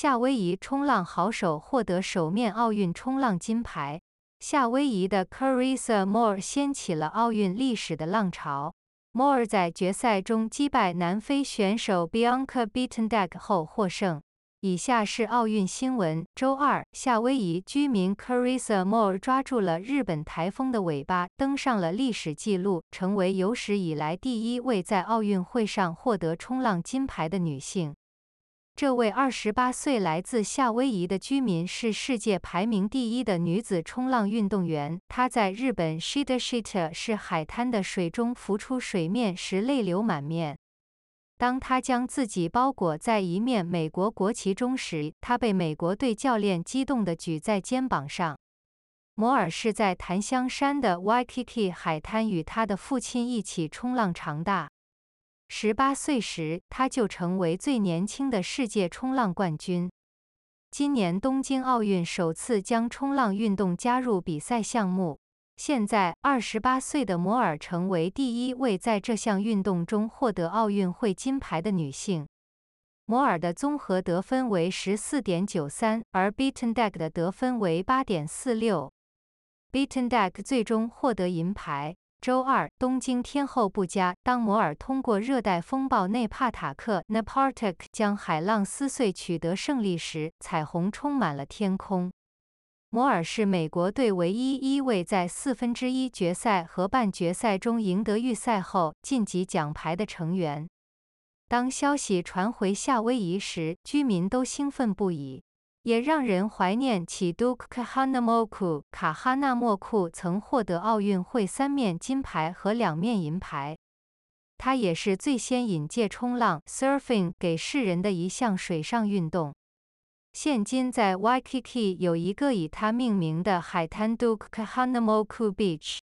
夏威夷冲浪好手获得首面奥运冲浪金牌。夏威夷的 Carissa Moore 掀起了奥运历史的浪潮。Moore 在决赛中击败南非选手 Bianca Buitendijk 后获胜。以下是奥运新闻：周二，夏威夷居民 Carissa Moore 抓住了日本台风的尾巴，登上了历史纪录，成为有史以来第一位在奥运会上获得冲浪金牌的女性。这位28岁来自夏威夷的居民是世界排名第一的女子冲浪运动员。她在日本 Shitashita 市海滩的水中浮出水面时，泪流满面。当他将自己包裹在一面美国国旗中时，他被美国队教练激动地举在肩膀上。摩尔是在檀香山的 Waikiki 海滩与他的父亲一起冲浪长大。十八岁时，他就成为最年轻的世界冲浪冠军。今年东京奥运首次将冲浪运动加入比赛项目。现在，二十八岁的摩尔成为第一位在这项运动中获得奥运会金牌的女性。摩尔的综合得分为十四点九三，而 Buitendijk 的得分为八点四六。Buitendijk 最终获得银牌。周二，东京天候不佳，当摩尔通过热带风暴内帕塔克 Napartak 将海浪撕碎取得胜利时，彩虹充满了天空。摩尔是美国队唯一一位在四分之一决赛和半决赛中赢得预赛后晋级奖牌的成员。当消息传回夏威夷时，居民都兴奋不已，也让人怀念起 Duke Kahanamoku 卡哈纳莫库曾获得奥运会三面金牌和两面银牌。他也是最先引介冲浪 （surfing） 给世人的一项水上运动。现今在 Waikiki 有一个以他命名的海滩 Duke Kahanamoku Beach。